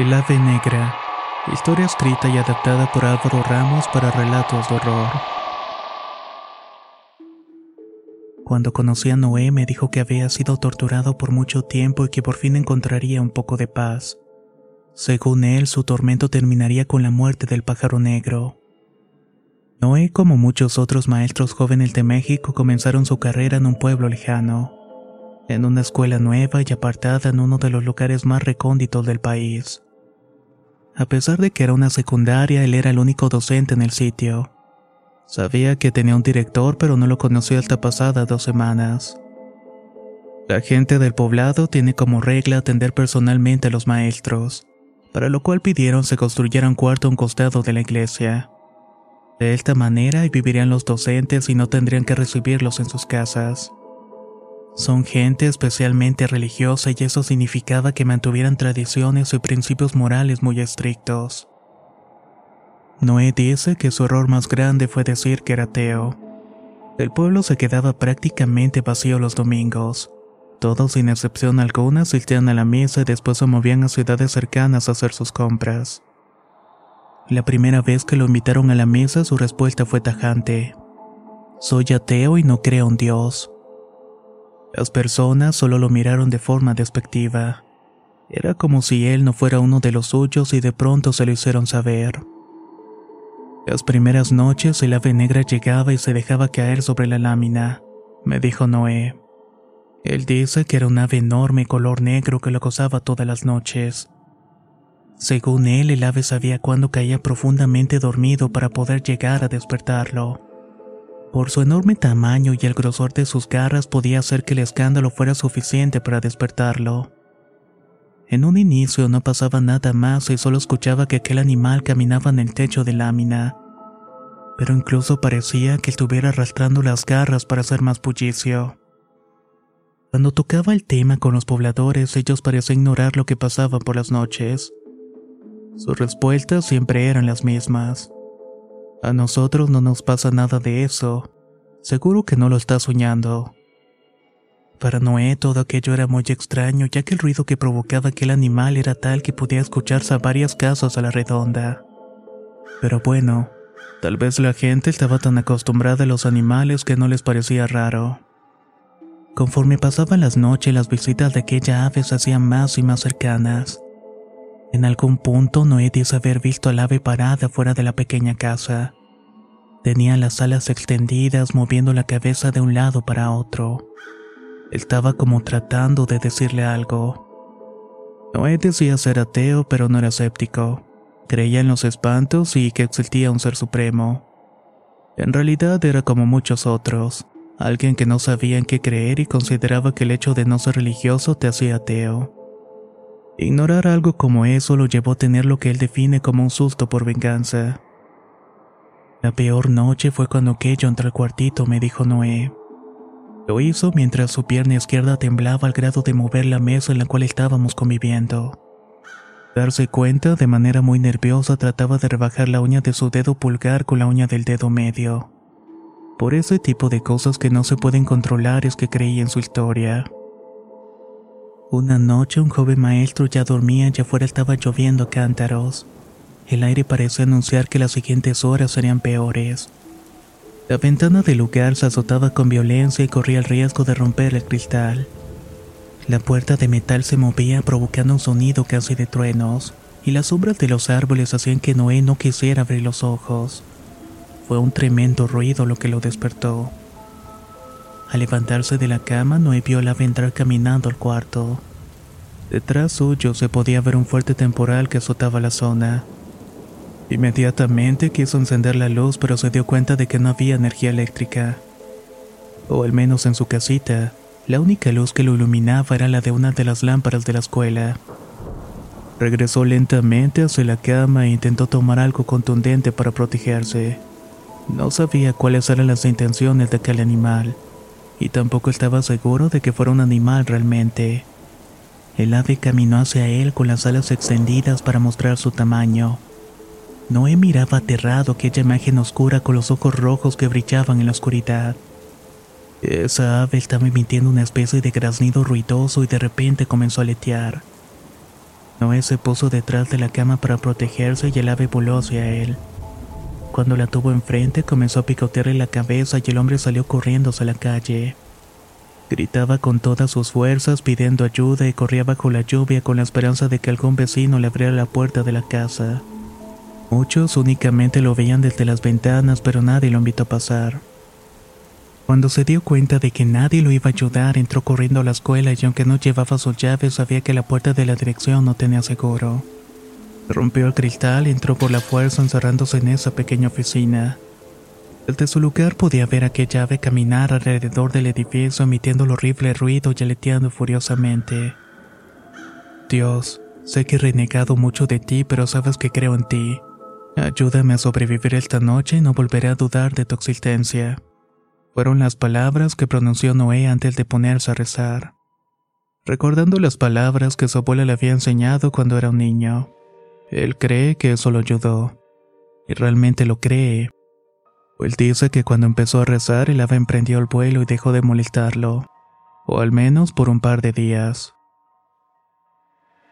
El ave negra. Historia escrita y adaptada por Álvaro Ramos para relatos de horror. Cuando conocí a Noé me dijo que había sido torturado por mucho tiempo y que por fin encontraría un poco de paz. Según él, su tormento terminaría con la muerte del pájaro negro. Noé, como muchos otros maestros jóvenes de México, comenzaron su carrera en un pueblo lejano, en una escuela nueva y apartada en uno de los lugares más recónditos del país. A pesar de que era una secundaria, él era el único docente en el sitio. Sabía que tenía un director, pero no lo conoció hasta pasadas dos semanas. La gente del poblado tiene como regla atender personalmente a los maestros, para lo cual pidieron se construyera un cuarto a un costado de la iglesia. De esta manera vivirían los docentes y no tendrían que recibirlos en sus casas. Son gente especialmente religiosa y eso significaba que mantuvieran tradiciones y principios morales muy estrictos. Noé dice que su error más grande fue decir que era ateo. El pueblo se quedaba prácticamente vacío los domingos. Todos, sin excepción alguna, asistían a la misa y después se movían a ciudades cercanas a hacer sus compras. La primera vez que lo invitaron a la misa, su respuesta fue tajante. Soy ateo y no creo en Dios. Las personas solo lo miraron de forma despectiva. Era como si él no fuera uno de los suyos y de pronto se lo hicieron saber. Las primeras noches el ave negra llegaba y se dejaba caer sobre la lámina, me dijo Noé. Él dice que era un ave enorme color negro que lo acosaba todas las noches. Según él, el ave sabía cuándo caía profundamente dormido para poder llegar a despertarlo. Por su enorme tamaño y el grosor de sus garras podía hacer que el escándalo fuera suficiente para despertarlo. En un inicio no pasaba nada más y solo escuchaba que aquel animal caminaba en el techo de lámina. Pero incluso parecía que estuviera arrastrando las garras para hacer más bullicio. Cuando tocaba el tema con los pobladores, ellos parecían ignorar lo que pasaba por las noches. Sus respuestas siempre eran las mismas. A nosotros no nos pasa nada de eso. Seguro que no lo está soñando. Para Noé todo aquello era muy extraño, ya que el ruido que provocaba aquel animal era tal que podía escucharse a varias casas a la redonda. Pero bueno, tal vez la gente estaba tan acostumbrada a los animales que no les parecía raro. Conforme pasaban las noches, las visitas de aquella ave se hacían más y más cercanas. En algún punto Noé dice haber visto al ave parada fuera de la pequeña casa. Tenía las alas extendidas moviendo la cabeza de un lado para otro. Estaba como tratando de decirle algo. Noé decía ser ateo, pero no era escéptico. Creía en los espantos y que existía un ser supremo. En realidad era como muchos otros, alguien que no sabía en qué creer y consideraba que el hecho de no ser religioso te hacía ateo. Ignorar algo como eso lo llevó a tener lo que él define como un susto por venganza. La peor noche fue cuando aquello entró al cuartito, me dijo Noé. Lo hizo mientras su pierna izquierda temblaba al grado de mover la mesa en la cual estábamos conviviendo. Darse cuenta, de manera muy nerviosa trataba de rebajar la uña de su dedo pulgar con la uña del dedo medio. Por ese tipo de cosas que no se pueden controlar es que creí en su historia. Una noche un joven maestro ya dormía y afuera estaba lloviendo cántaros. El aire parecía anunciar que las siguientes horas serían peores. La ventana del lugar se azotaba con violencia y corría el riesgo de romper el cristal. La puerta de metal se movía provocando un sonido casi de truenos, y las sombras de los árboles hacían que Noé no quisiera abrir los ojos. Fue un tremendo ruido lo que lo despertó. Al levantarse de la cama, Noé vio la entrar caminando al cuarto. Detrás suyo se podía ver un fuerte temporal que azotaba la zona. Inmediatamente quiso encender la luz, pero se dio cuenta de que no había energía eléctrica. O al menos en su casita, la única luz que lo iluminaba era la de una de las lámparas de la escuela. Regresó lentamente hacia la cama e intentó tomar algo contundente para protegerse. No sabía cuáles eran las intenciones de aquel animal, y tampoco estaba seguro de que fuera un animal realmente. El ave caminó hacia él con las alas extendidas para mostrar su tamaño. Noé miraba aterrado aquella imagen oscura con los ojos rojos que brillaban en la oscuridad. Esa ave estaba emitiendo una especie de graznido ruidoso y de repente comenzó a letear. Noé se puso detrás de la cama para protegerse y el ave voló hacia él. Cuando la tuvo enfrente comenzó a picotearle la cabeza y el hombre salió corriendo hacia la calle. Gritaba con todas sus fuerzas pidiendo ayuda y corría bajo la lluvia con la esperanza de que algún vecino le abriera la puerta de la casa. Muchos únicamente lo veían desde las ventanas pero nadie lo invitó a pasar. Cuando se dio cuenta de que nadie lo iba a ayudar, entró corriendo a la escuela y aunque no llevaba sus llaves, sabía que la puerta de la dirección no tenía seguro. Rompió el cristal y entró por la fuerza encerrándose en esa pequeña oficina. Desde su lugar podía ver aquella ave caminar alrededor del edificio emitiendo el horrible ruido y aleteando furiosamente. Dios, sé que he renegado mucho de ti, pero sabes que creo en ti. Ayúdame a sobrevivir esta noche y no volveré a dudar de tu existencia. Fueron las palabras que pronunció Noé antes de ponerse a rezar. Recordando las palabras que su abuela le había enseñado cuando era un niño. Él cree que eso lo ayudó. Y realmente lo cree. Él dice que cuando empezó a rezar el ave emprendió el vuelo y dejó de molestarlo. O al menos por un par de días.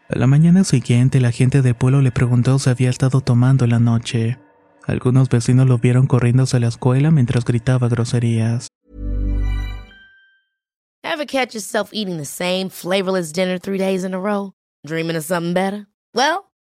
A la mañana siguiente la gente del pueblo le preguntó si había estado tomando la noche. Algunos vecinos lo vieron corriendo hacia la escuela mientras gritaba groserías. Ever catch yourself eating the same flavorless dinner three days in a row? Dreaming of something better? Well,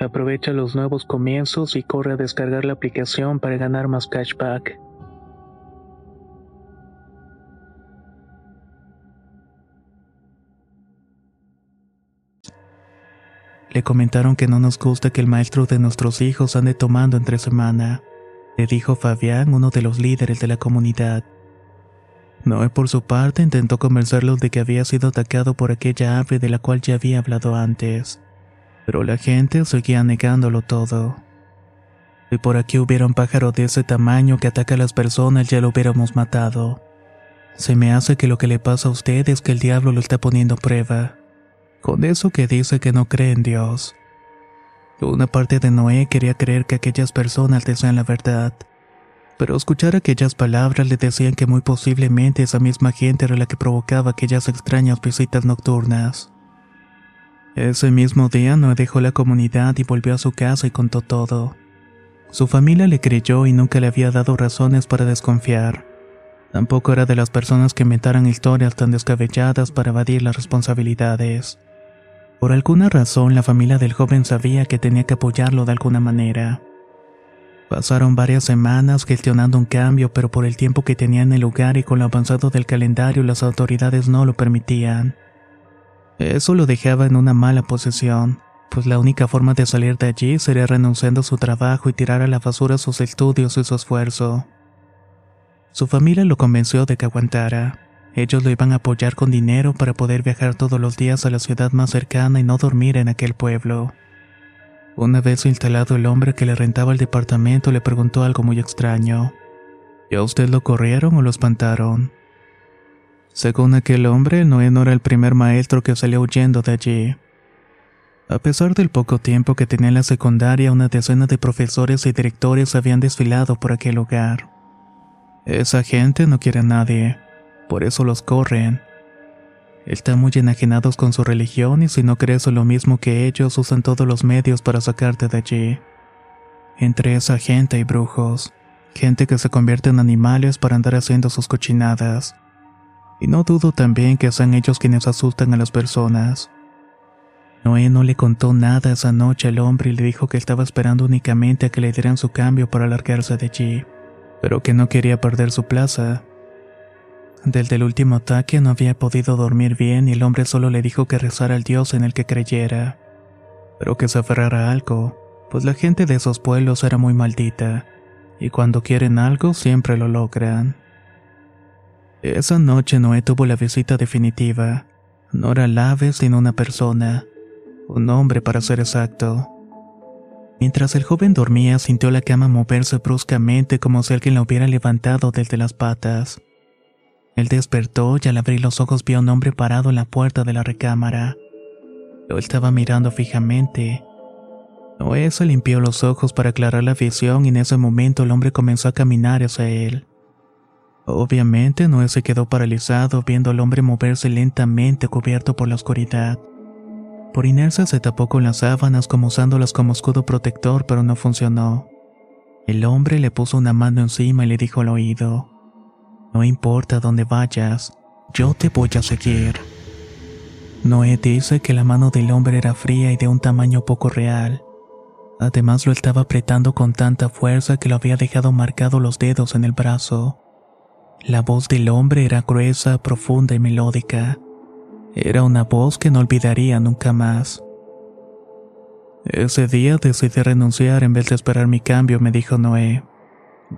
Aprovecha los nuevos comienzos y corre a descargar la aplicación para ganar más cashback. Le comentaron que no nos gusta que el maestro de nuestros hijos ande tomando entre semana, le dijo Fabián, uno de los líderes de la comunidad. Noé por su parte intentó convencerlos de que había sido atacado por aquella ave de la cual ya había hablado antes pero la gente seguía negándolo todo. Si por aquí hubiera un pájaro de ese tamaño que ataca a las personas, ya lo hubiéramos matado. Se me hace que lo que le pasa a usted es que el diablo lo está poniendo a prueba. Con eso que dice que no cree en Dios. Una parte de Noé quería creer que aquellas personas decían la verdad, pero escuchar aquellas palabras le decían que muy posiblemente esa misma gente era la que provocaba aquellas extrañas visitas nocturnas. Ese mismo día no dejó la comunidad y volvió a su casa y contó todo. Su familia le creyó y nunca le había dado razones para desconfiar. Tampoco era de las personas que inventaran historias tan descabelladas para evadir las responsabilidades. Por alguna razón la familia del joven sabía que tenía que apoyarlo de alguna manera. Pasaron varias semanas gestionando un cambio, pero por el tiempo que tenía en el lugar y con lo avanzado del calendario las autoridades no lo permitían. Eso lo dejaba en una mala posición, pues la única forma de salir de allí sería renunciando a su trabajo y tirar a la basura sus estudios y su esfuerzo. Su familia lo convenció de que aguantara. Ellos lo iban a apoyar con dinero para poder viajar todos los días a la ciudad más cercana y no dormir en aquel pueblo. Una vez instalado el hombre que le rentaba el departamento le preguntó algo muy extraño. ¿Ya usted lo corrieron o lo espantaron? Según aquel hombre, Noé no era el primer maestro que salió huyendo de allí. A pesar del poco tiempo que tenía en la secundaria, una decena de profesores y directores habían desfilado por aquel lugar. Esa gente no quiere a nadie, por eso los corren. Están muy enajenados con su religión y si no crees lo mismo que ellos, usan todos los medios para sacarte de allí. Entre esa gente hay brujos, gente que se convierte en animales para andar haciendo sus cochinadas. Y no dudo también que sean ellos quienes asustan a las personas. Noé no le contó nada esa noche al hombre y le dijo que estaba esperando únicamente a que le dieran su cambio para alargarse de allí, pero que no quería perder su plaza. Desde el último ataque no había podido dormir bien y el hombre solo le dijo que rezara al Dios en el que creyera, pero que se aferrara a algo, pues la gente de esos pueblos era muy maldita, y cuando quieren algo siempre lo logran. Esa noche Noé tuvo la visita definitiva. No era el ave, sino una persona. Un hombre, para ser exacto. Mientras el joven dormía, sintió la cama moverse bruscamente como si alguien la hubiera levantado desde las patas. Él despertó y al abrir los ojos vio a un hombre parado en la puerta de la recámara. Lo estaba mirando fijamente. Noé se limpió los ojos para aclarar la visión y en ese momento el hombre comenzó a caminar hacia él. Obviamente Noé se quedó paralizado viendo al hombre moverse lentamente cubierto por la oscuridad. Por inercia se tapó con las sábanas como usándolas como escudo protector, pero no funcionó. El hombre le puso una mano encima y le dijo al oído, No importa dónde vayas, yo te voy a seguir. Noé dice que la mano del hombre era fría y de un tamaño poco real. Además lo estaba apretando con tanta fuerza que lo había dejado marcado los dedos en el brazo. La voz del hombre era gruesa, profunda y melódica. Era una voz que no olvidaría nunca más. Ese día decidí renunciar en vez de esperar mi cambio, me dijo Noé.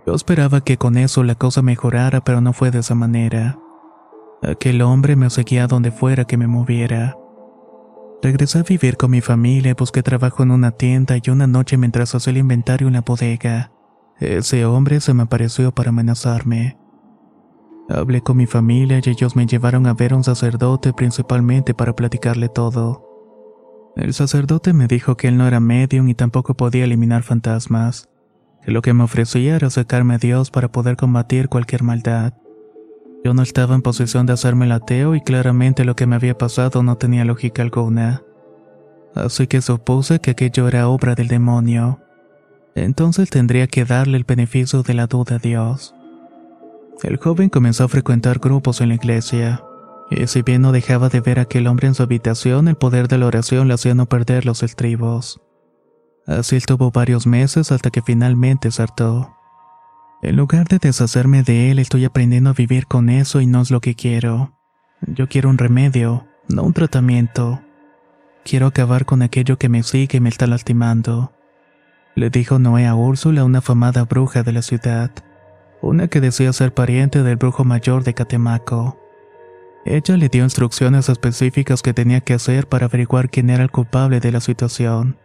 Yo esperaba que con eso la cosa mejorara, pero no fue de esa manera. Aquel hombre me seguía donde fuera que me moviera. Regresé a vivir con mi familia, busqué trabajo en una tienda y una noche mientras hacía el inventario en la bodega, ese hombre se me apareció para amenazarme. Hablé con mi familia y ellos me llevaron a ver a un sacerdote principalmente para platicarle todo. El sacerdote me dijo que él no era medium y tampoco podía eliminar fantasmas, que lo que me ofrecía era acercarme a Dios para poder combatir cualquier maldad. Yo no estaba en posición de hacerme el ateo y claramente lo que me había pasado no tenía lógica alguna. Así que supuse que aquello era obra del demonio. Entonces tendría que darle el beneficio de la duda a Dios. El joven comenzó a frecuentar grupos en la iglesia, y si bien no dejaba de ver a aquel hombre en su habitación, el poder de la oración le hacía no perder los estribos. Así estuvo varios meses hasta que finalmente saltó. En lugar de deshacerme de él, estoy aprendiendo a vivir con eso y no es lo que quiero. Yo quiero un remedio, no un tratamiento. Quiero acabar con aquello que me sigue y me está lastimando. Le dijo Noé a Úrsula, una famada bruja de la ciudad, una que decía ser pariente del brujo mayor de Catemaco. Ella le dio instrucciones específicas que tenía que hacer para averiguar quién era el culpable de la situación.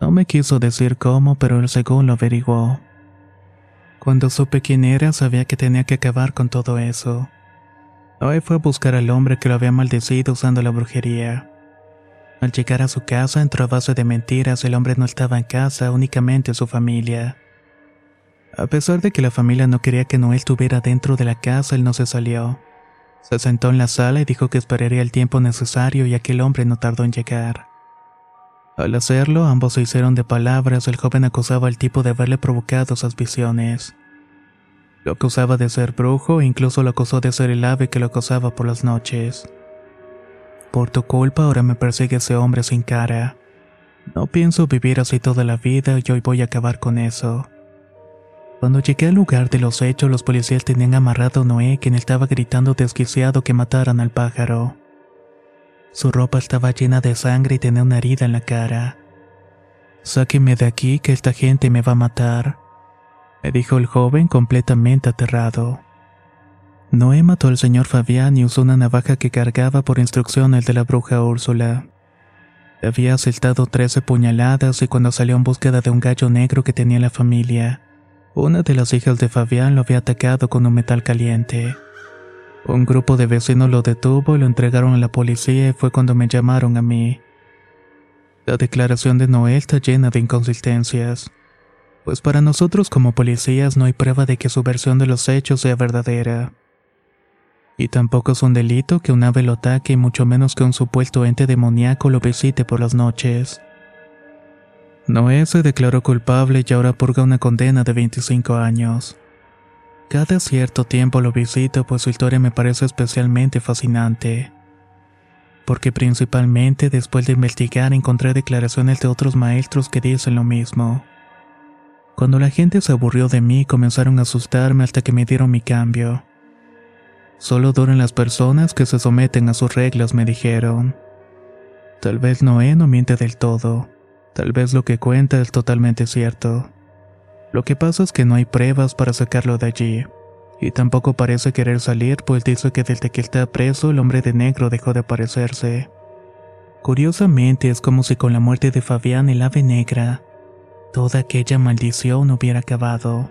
No me quiso decir cómo, pero él según lo averiguó. Cuando supe quién era, sabía que tenía que acabar con todo eso. Hoy fue a buscar al hombre que lo había maldecido usando la brujería. Al llegar a su casa, entró a base de mentiras, el hombre no estaba en casa, únicamente su familia. A pesar de que la familia no quería que Noel estuviera dentro de la casa, él no se salió. Se sentó en la sala y dijo que esperaría el tiempo necesario y aquel hombre no tardó en llegar. Al hacerlo, ambos se hicieron de palabras, el joven acusaba al tipo de haberle provocado esas visiones. Lo acusaba de ser brujo e incluso lo acusó de ser el ave que lo acosaba por las noches. Por tu culpa ahora me persigue ese hombre sin cara. No pienso vivir así toda la vida y hoy voy a acabar con eso. Cuando llegué al lugar de los hechos, los policías tenían amarrado a Noé, quien estaba gritando desquiciado que mataran al pájaro. Su ropa estaba llena de sangre y tenía una herida en la cara. Sáqueme de aquí que esta gente me va a matar, me dijo el joven completamente aterrado. Noé mató al señor Fabián y usó una navaja que cargaba por instrucciones de la bruja Úrsula. Había asaltado trece puñaladas y cuando salió en búsqueda de un gallo negro que tenía la familia, una de las hijas de Fabián lo había atacado con un metal caliente. Un grupo de vecinos lo detuvo y lo entregaron a la policía y fue cuando me llamaron a mí. La declaración de Noel está llena de inconsistencias, pues para nosotros como policías no hay prueba de que su versión de los hechos sea verdadera. Y tampoco es un delito que un ave lo ataque y mucho menos que un supuesto ente demoníaco lo visite por las noches. Noé se declaró culpable y ahora purga una condena de 25 años. Cada cierto tiempo lo visito pues su historia me parece especialmente fascinante. Porque principalmente después de investigar encontré declaraciones de otros maestros que dicen lo mismo. Cuando la gente se aburrió de mí comenzaron a asustarme hasta que me dieron mi cambio. Solo duran las personas que se someten a sus reglas, me dijeron. Tal vez Noé no miente del todo. Tal vez lo que cuenta es totalmente cierto. Lo que pasa es que no hay pruebas para sacarlo de allí. Y tampoco parece querer salir, pues dice que desde que está preso el hombre de negro dejó de aparecerse. Curiosamente es como si con la muerte de Fabián el ave negra, toda aquella maldición hubiera acabado.